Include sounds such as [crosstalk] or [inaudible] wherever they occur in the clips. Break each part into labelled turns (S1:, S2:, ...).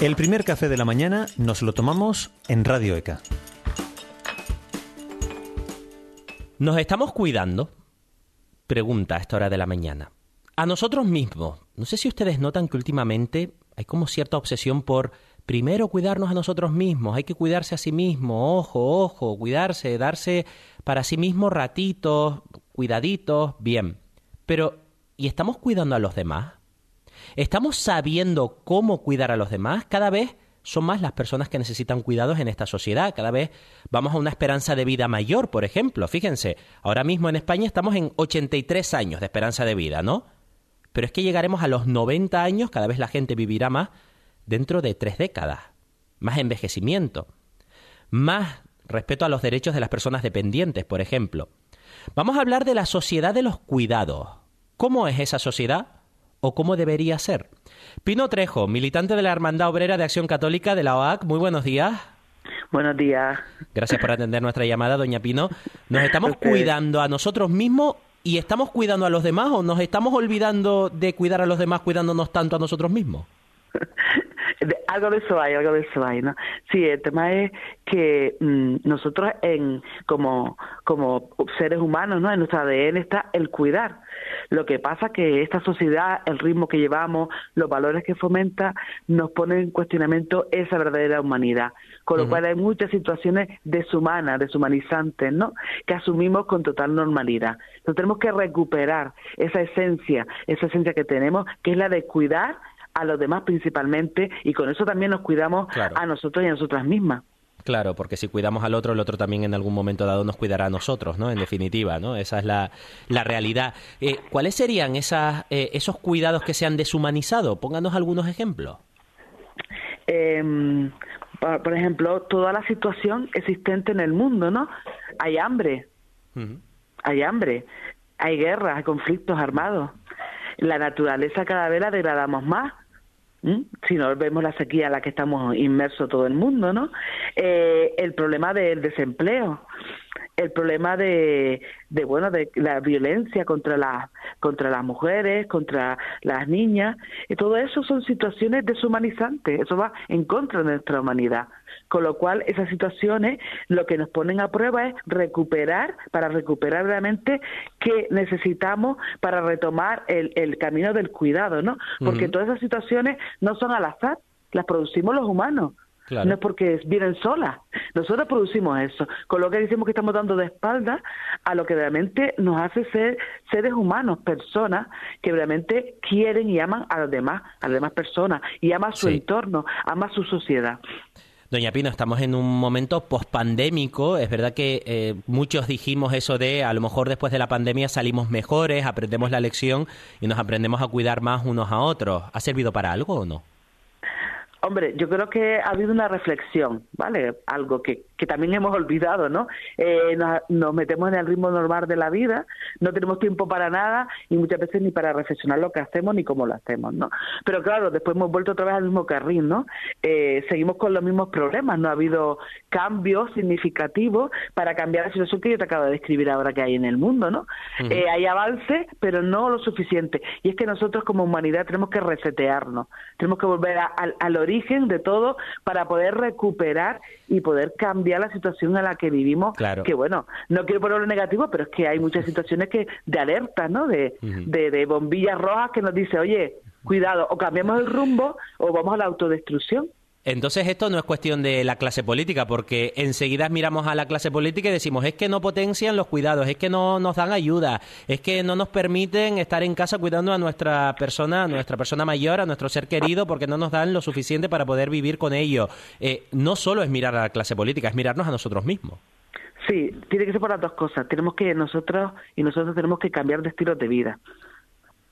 S1: El primer café de la mañana nos lo tomamos en Radio ECA.
S2: ¿Nos estamos cuidando? Pregunta a esta hora de la mañana. A nosotros mismos. No sé si ustedes notan que últimamente hay como cierta obsesión por primero cuidarnos a nosotros mismos, hay que cuidarse a sí mismo, ojo, ojo, cuidarse, darse para sí mismo ratitos, cuidaditos, bien. Pero, ¿y estamos cuidando a los demás? ¿Estamos sabiendo cómo cuidar a los demás? Cada vez son más las personas que necesitan cuidados en esta sociedad. Cada vez vamos a una esperanza de vida mayor, por ejemplo. Fíjense, ahora mismo en España estamos en 83 años de esperanza de vida, ¿no? Pero es que llegaremos a los 90 años, cada vez la gente vivirá más, dentro de tres décadas. Más envejecimiento. Más respeto a los derechos de las personas dependientes, por ejemplo. Vamos a hablar de la sociedad de los cuidados. ¿Cómo es esa sociedad? ¿O cómo debería ser? Pino Trejo, militante de la Hermandad Obrera de Acción Católica de la OAC, muy buenos días.
S3: Buenos días.
S2: Gracias por atender nuestra llamada, doña Pino. ¿Nos estamos cuidando a nosotros mismos y estamos cuidando a los demás o nos estamos olvidando de cuidar a los demás cuidándonos tanto a nosotros mismos? [laughs]
S3: algo de eso hay, algo de eso hay, ¿no? Sí, el tema es que mm, nosotros en como como seres humanos, ¿no? En nuestro ADN está el cuidar. Lo que pasa que esta sociedad, el ritmo que llevamos, los valores que fomenta, nos pone en cuestionamiento esa verdadera humanidad. Con lo cual hay muchas situaciones deshumanas, deshumanizantes, ¿no? Que asumimos con total normalidad. Entonces tenemos que recuperar esa esencia, esa esencia que tenemos, que es la de cuidar a los demás principalmente y con eso también nos cuidamos a nosotros y a nosotras mismas.
S2: Claro, porque si cuidamos al otro, el otro también en algún momento dado nos cuidará a nosotros, ¿no? En definitiva, ¿no? Esa es la, la realidad. Eh, ¿Cuáles serían esas, eh, esos cuidados que se han deshumanizado? Pónganos algunos ejemplos.
S3: Em, por, ejemplo, toda la situación existente en el mundo, ¿no? Hay hambre, hay hambre, hay guerras, hay conflictos armados. La naturaleza cada vez la degradamos más si no vemos la sequía en la que estamos inmersos todo el mundo, ¿no? Eh, el problema del desempleo, el problema de, de bueno de la violencia contra las contra las mujeres contra las niñas y todo eso son situaciones deshumanizantes. Eso va en contra de nuestra humanidad. Con lo cual esas situaciones lo que nos ponen a prueba es recuperar para recuperar realmente qué necesitamos para retomar el, el camino del cuidado no porque todas esas situaciones no son al azar las producimos los humanos no es porque vienen solas. Nosotros producimos eso, con lo que decimos que estamos dando de espalda a lo que realmente nos hace ser seres humanos, personas que realmente quieren y aman a los demás, a las demás personas, y aman su entorno, aman su sociedad.
S2: Doña Pino, estamos en un momento pospandémico. Es verdad que eh, muchos dijimos eso de a lo mejor después de la pandemia salimos mejores, aprendemos la lección y nos aprendemos a cuidar más unos a otros. ¿Ha servido para algo o no?
S3: Hombre, yo creo que ha habido una reflexión, ¿vale? Algo que, que también hemos olvidado, ¿no? Eh, nos, metemos en el ritmo normal de la vida, no tenemos tiempo para nada y muchas veces ni para reflexionar lo que hacemos ni cómo lo hacemos, ¿no? Pero claro, después hemos vuelto otra vez al mismo carril, ¿no? Eh, seguimos con los mismos problemas, no ha habido cambios significativos para cambiar la situación que yo te acabo de describir ahora que hay en el mundo, ¿no? Eh, hay avances, pero no lo suficiente. Y es que nosotros como humanidad tenemos que resetearnos, tenemos que volver al, al origen de todo para poder recuperar y poder cambiar la situación en la que vivimos.
S2: Claro.
S3: Que bueno, no quiero ponerlo negativo, pero es que hay muchas situaciones que de alerta, ¿no? De, de, de bombillas rojas que nos dice, oye, cuidado, o cambiamos el rumbo o vamos a la autodestrucción.
S2: Entonces esto no es cuestión de la clase política, porque enseguida miramos a la clase política y decimos, es que no potencian los cuidados, es que no nos dan ayuda, es que no nos permiten estar en casa cuidando a nuestra persona, a nuestra persona mayor, a nuestro ser querido, porque no nos dan lo suficiente para poder vivir con ello. Eh, no solo es mirar a la clase política, es mirarnos a nosotros mismos.
S3: Sí, tiene que ser por las dos cosas. Tenemos que nosotros y nosotros tenemos que cambiar de estilo de vida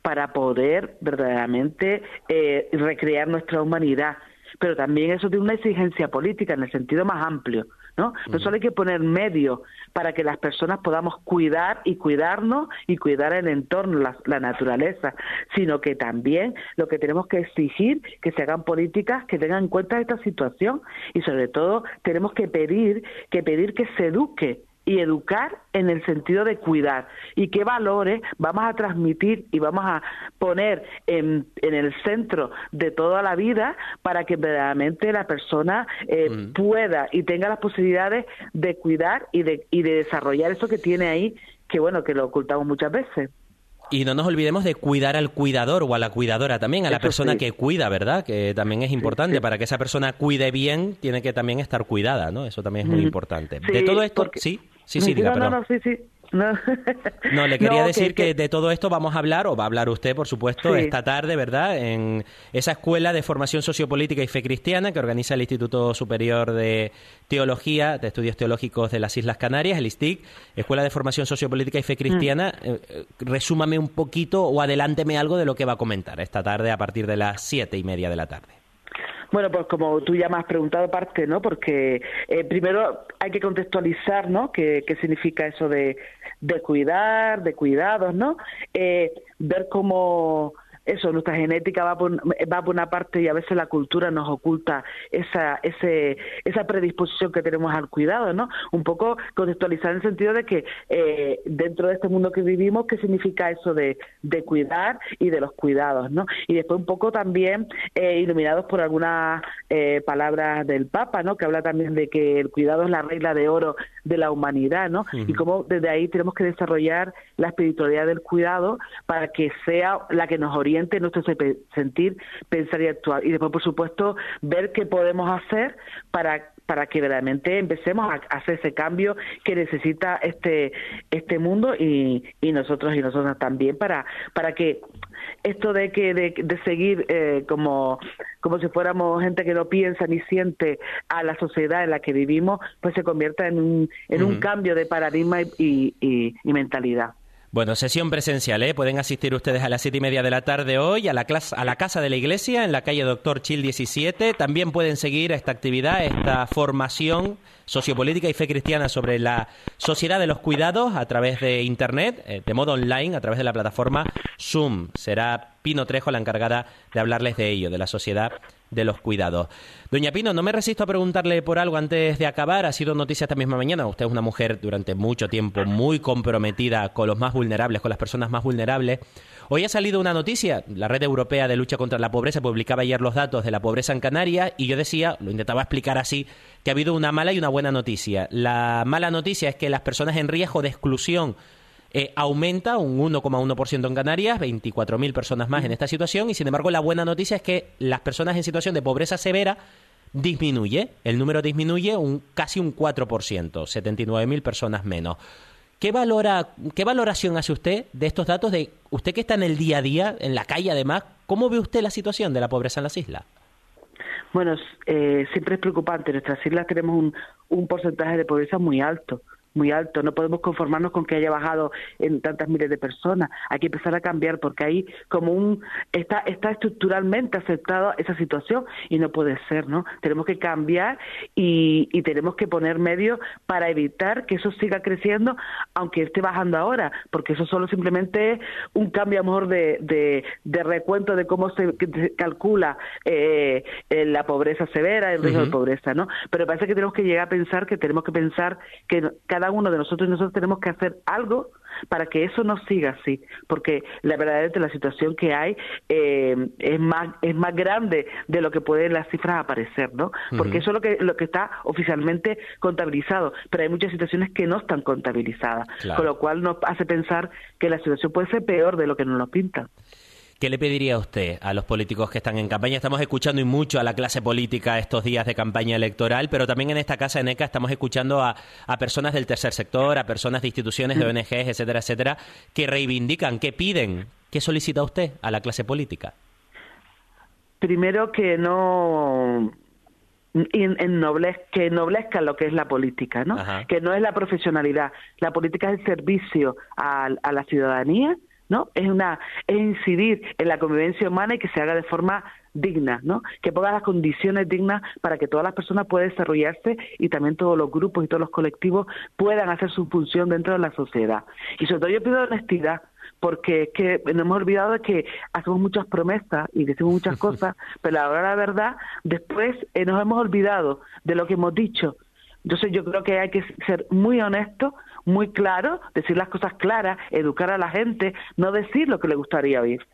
S3: para poder verdaderamente eh, recrear nuestra humanidad pero también eso tiene una exigencia política en el sentido más amplio, ¿no? No solo hay que poner medios para que las personas podamos cuidar y cuidarnos y cuidar el entorno, la, naturaleza, sino que también lo que tenemos que exigir que se hagan políticas que tengan en cuenta esta situación y sobre todo tenemos que pedir que pedir que se eduque y educar en el sentido de cuidar y qué valores vamos a transmitir y vamos a poner en, en el centro de toda la vida para que verdaderamente la persona eh, mm. pueda y tenga las posibilidades de cuidar y de, y de desarrollar eso que tiene ahí que bueno que lo ocultamos muchas veces.
S2: Y no nos olvidemos de cuidar al cuidador o a la cuidadora también, a la persona que cuida, ¿verdad? Que también es importante. Para que esa persona cuide bien, tiene que también estar cuidada, ¿no? Eso también es muy importante. de todo esto, sí, sí, sí, diga,
S3: no, no, sí, sí.
S2: No, [laughs] le quería decir que, de todo esto vamos a hablar, o va a hablar usted, por supuesto, esta tarde, ¿verdad? En esa escuela de formación sociopolítica y fe cristiana que organiza el Instituto Superior de Teología, de Estudios Teológicos de las Islas Canarias, el ISTIC, Escuela de Formación Sociopolítica y Fe Cristiana. Mm. Eh, eh, resúmame un poquito o adelánteme algo de lo que va a comentar esta tarde a partir de las siete y media de la tarde.
S3: Bueno, pues como tú ya me has preguntado parte, ¿no? Porque eh, primero hay que contextualizar, ¿no? ¿Qué, qué significa eso de, de cuidar, de cuidados, ¿no? Eh, ver cómo eso, nuestra genética va por, va por una parte y a veces la cultura nos oculta esa, ese, esa predisposición que tenemos al cuidado, ¿no? Un poco contextualizar en el sentido de que eh, dentro de este mundo que vivimos, ¿qué significa eso de, de cuidar y de los cuidados, ¿no? Y después un poco también eh, iluminados por algunas eh, palabras del Papa, ¿no? Que habla también de que el cuidado es la regla de oro de la humanidad, ¿no? Y cómo desde ahí tenemos que desarrollar la espiritualidad del cuidado para que sea la que nos oriente nuestro sentir, pensar y actuar. Y después, por supuesto, ver qué podemos hacer para para que realmente empecemos a hacer ese cambio que necesita este este mundo y, y nosotros y nosotras también para para que esto de que de, seguir eh, como como si fuéramos gente que no piensa ni siente a la sociedad en la que vivimos pues se convierta en un en un cambio de paradigma y, y mentalidad
S2: bueno, sesión presencial, ¿eh? Pueden asistir ustedes a las siete y media de la tarde hoy a la, a la Casa de la Iglesia en la calle Doctor Chil 17. También pueden seguir esta actividad, esta formación sociopolítica y fe cristiana sobre la sociedad de los cuidados a través de Internet, eh, de modo online, a través de la plataforma Zoom. Será Pino Trejo la encargada de hablarles de ello, de la sociedad de los cuidados. Doña Pino, no me resisto a preguntarle por algo antes de acabar. Ha sido noticia esta misma mañana. Usted es una mujer durante mucho tiempo muy comprometida con los más vulnerables, con las personas más vulnerables. Hoy ha salido una noticia. La Red Europea de Lucha contra la Pobreza publicaba ayer los datos de la pobreza en Canarias y yo decía, lo intentaba explicar así, que ha habido una mala y una buena noticia. La mala noticia es que las personas en riesgo de exclusión eh, aumenta un 1,1% en Canarias, 24.000 personas más en esta situación, y sin embargo la buena noticia es que las personas en situación de pobreza severa disminuye, el número disminuye un casi un 4%, 79.000 personas menos. ¿Qué, valora, ¿Qué valoración hace usted de estos datos de usted que está en el día a día, en la calle además? ¿Cómo ve usted la situación de la pobreza en las islas?
S3: Bueno, eh, siempre es preocupante. En nuestras islas tenemos un porcentaje de pobreza muy alto muy alto. No podemos conformarnos con que haya bajado en tantas miles de personas. Hay que empezar a cambiar porque ahí como un está está estructuralmente aceptada esa situación y no puede ser, ¿no? Tenemos que cambiar y, y tenemos que poner medios para evitar que eso siga creciendo, aunque esté bajando ahora, porque eso solo simplemente es un cambio a lo mejor de, de, recuento de cómo se, calcula eh, la pobreza severa, el riesgo de pobreza, ¿no? Pero parece que tenemos que llegar a pensar que tenemos que pensar que cada uno de nosotros y nosotros tenemos que hacer algo para que eso no siga así, porque la verdad la situación que hay eh, es más es más grande de lo que pueden las cifras aparecer, ¿no? Porque eso es lo que lo que está oficialmente contabilizado, pero hay muchas situaciones que no están contabilizadas, con lo cual nos hace pensar que la situación puede ser peor de lo que nos lo pintan.
S2: ¿Qué le pediría usted a los políticos que están en campaña? Estamos escuchando y mucho a la clase política estos días de campaña electoral, pero también en esta casa en ECA estamos escuchando a, personas del tercer sector, a personas de instituciones de ONGs, etcétera, etcétera, que reivindican, que piden. ¿Qué solicita usted a la clase política?
S3: Primero que no que ennoblezca lo que es la política, ¿no? Que no es la profesionalidad. La política es el servicio a la ciudadanía ¿no? Es una es incidir en la convivencia humana y que se haga de forma digna, ¿no? Que ponga las condiciones dignas para que todas las personas puedan desarrollarse y también todos los grupos y todos los colectivos puedan hacer su función dentro de la sociedad. Y sobre todo yo pido honestidad, porque es que nos hemos olvidado de que hacemos muchas promesas y decimos muchas [laughs] cosas, pero ahora la verdad, después eh, nos hemos olvidado de lo que hemos dicho Entonces yo creo que hay que ser muy honesto, muy claro, decir las cosas claras, educar a la gente, no decir lo que le gustaría oír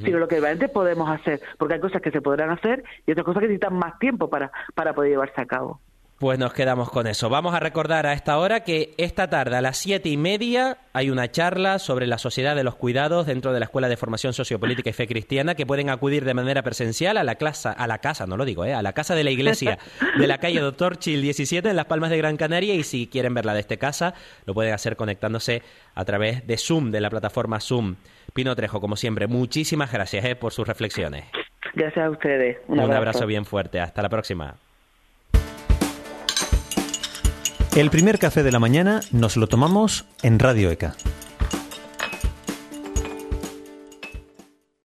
S3: sino lo que realmente podemos hacer, porque hay cosas que se podrán hacer y otras cosas que necesitan más tiempo para, para poder llevarse a cabo.
S2: Pues nos quedamos con eso. Vamos a recordar a esta hora que esta tarde a las siete y media hay una charla sobre la sociedad de los cuidados dentro de la Escuela de Formación Sociopolítica y Fe Cristiana que pueden acudir de manera presencial a la clase, a la casa, no lo digo, ¿eh? a la casa de la iglesia de la calle Doctor Chil 17 en Las Palmas de Gran Canaria y si quieren verla de este casa lo pueden hacer conectándose a través de Zoom, de la plataforma Zoom. Pino Trejo, como siempre, muchísimas gracias ¿eh? por sus reflexiones.
S3: Gracias a ustedes.
S2: Un abrazo bien fuerte. Hasta la próxima.
S1: El primer café de la mañana nos lo tomamos en Radio ECA.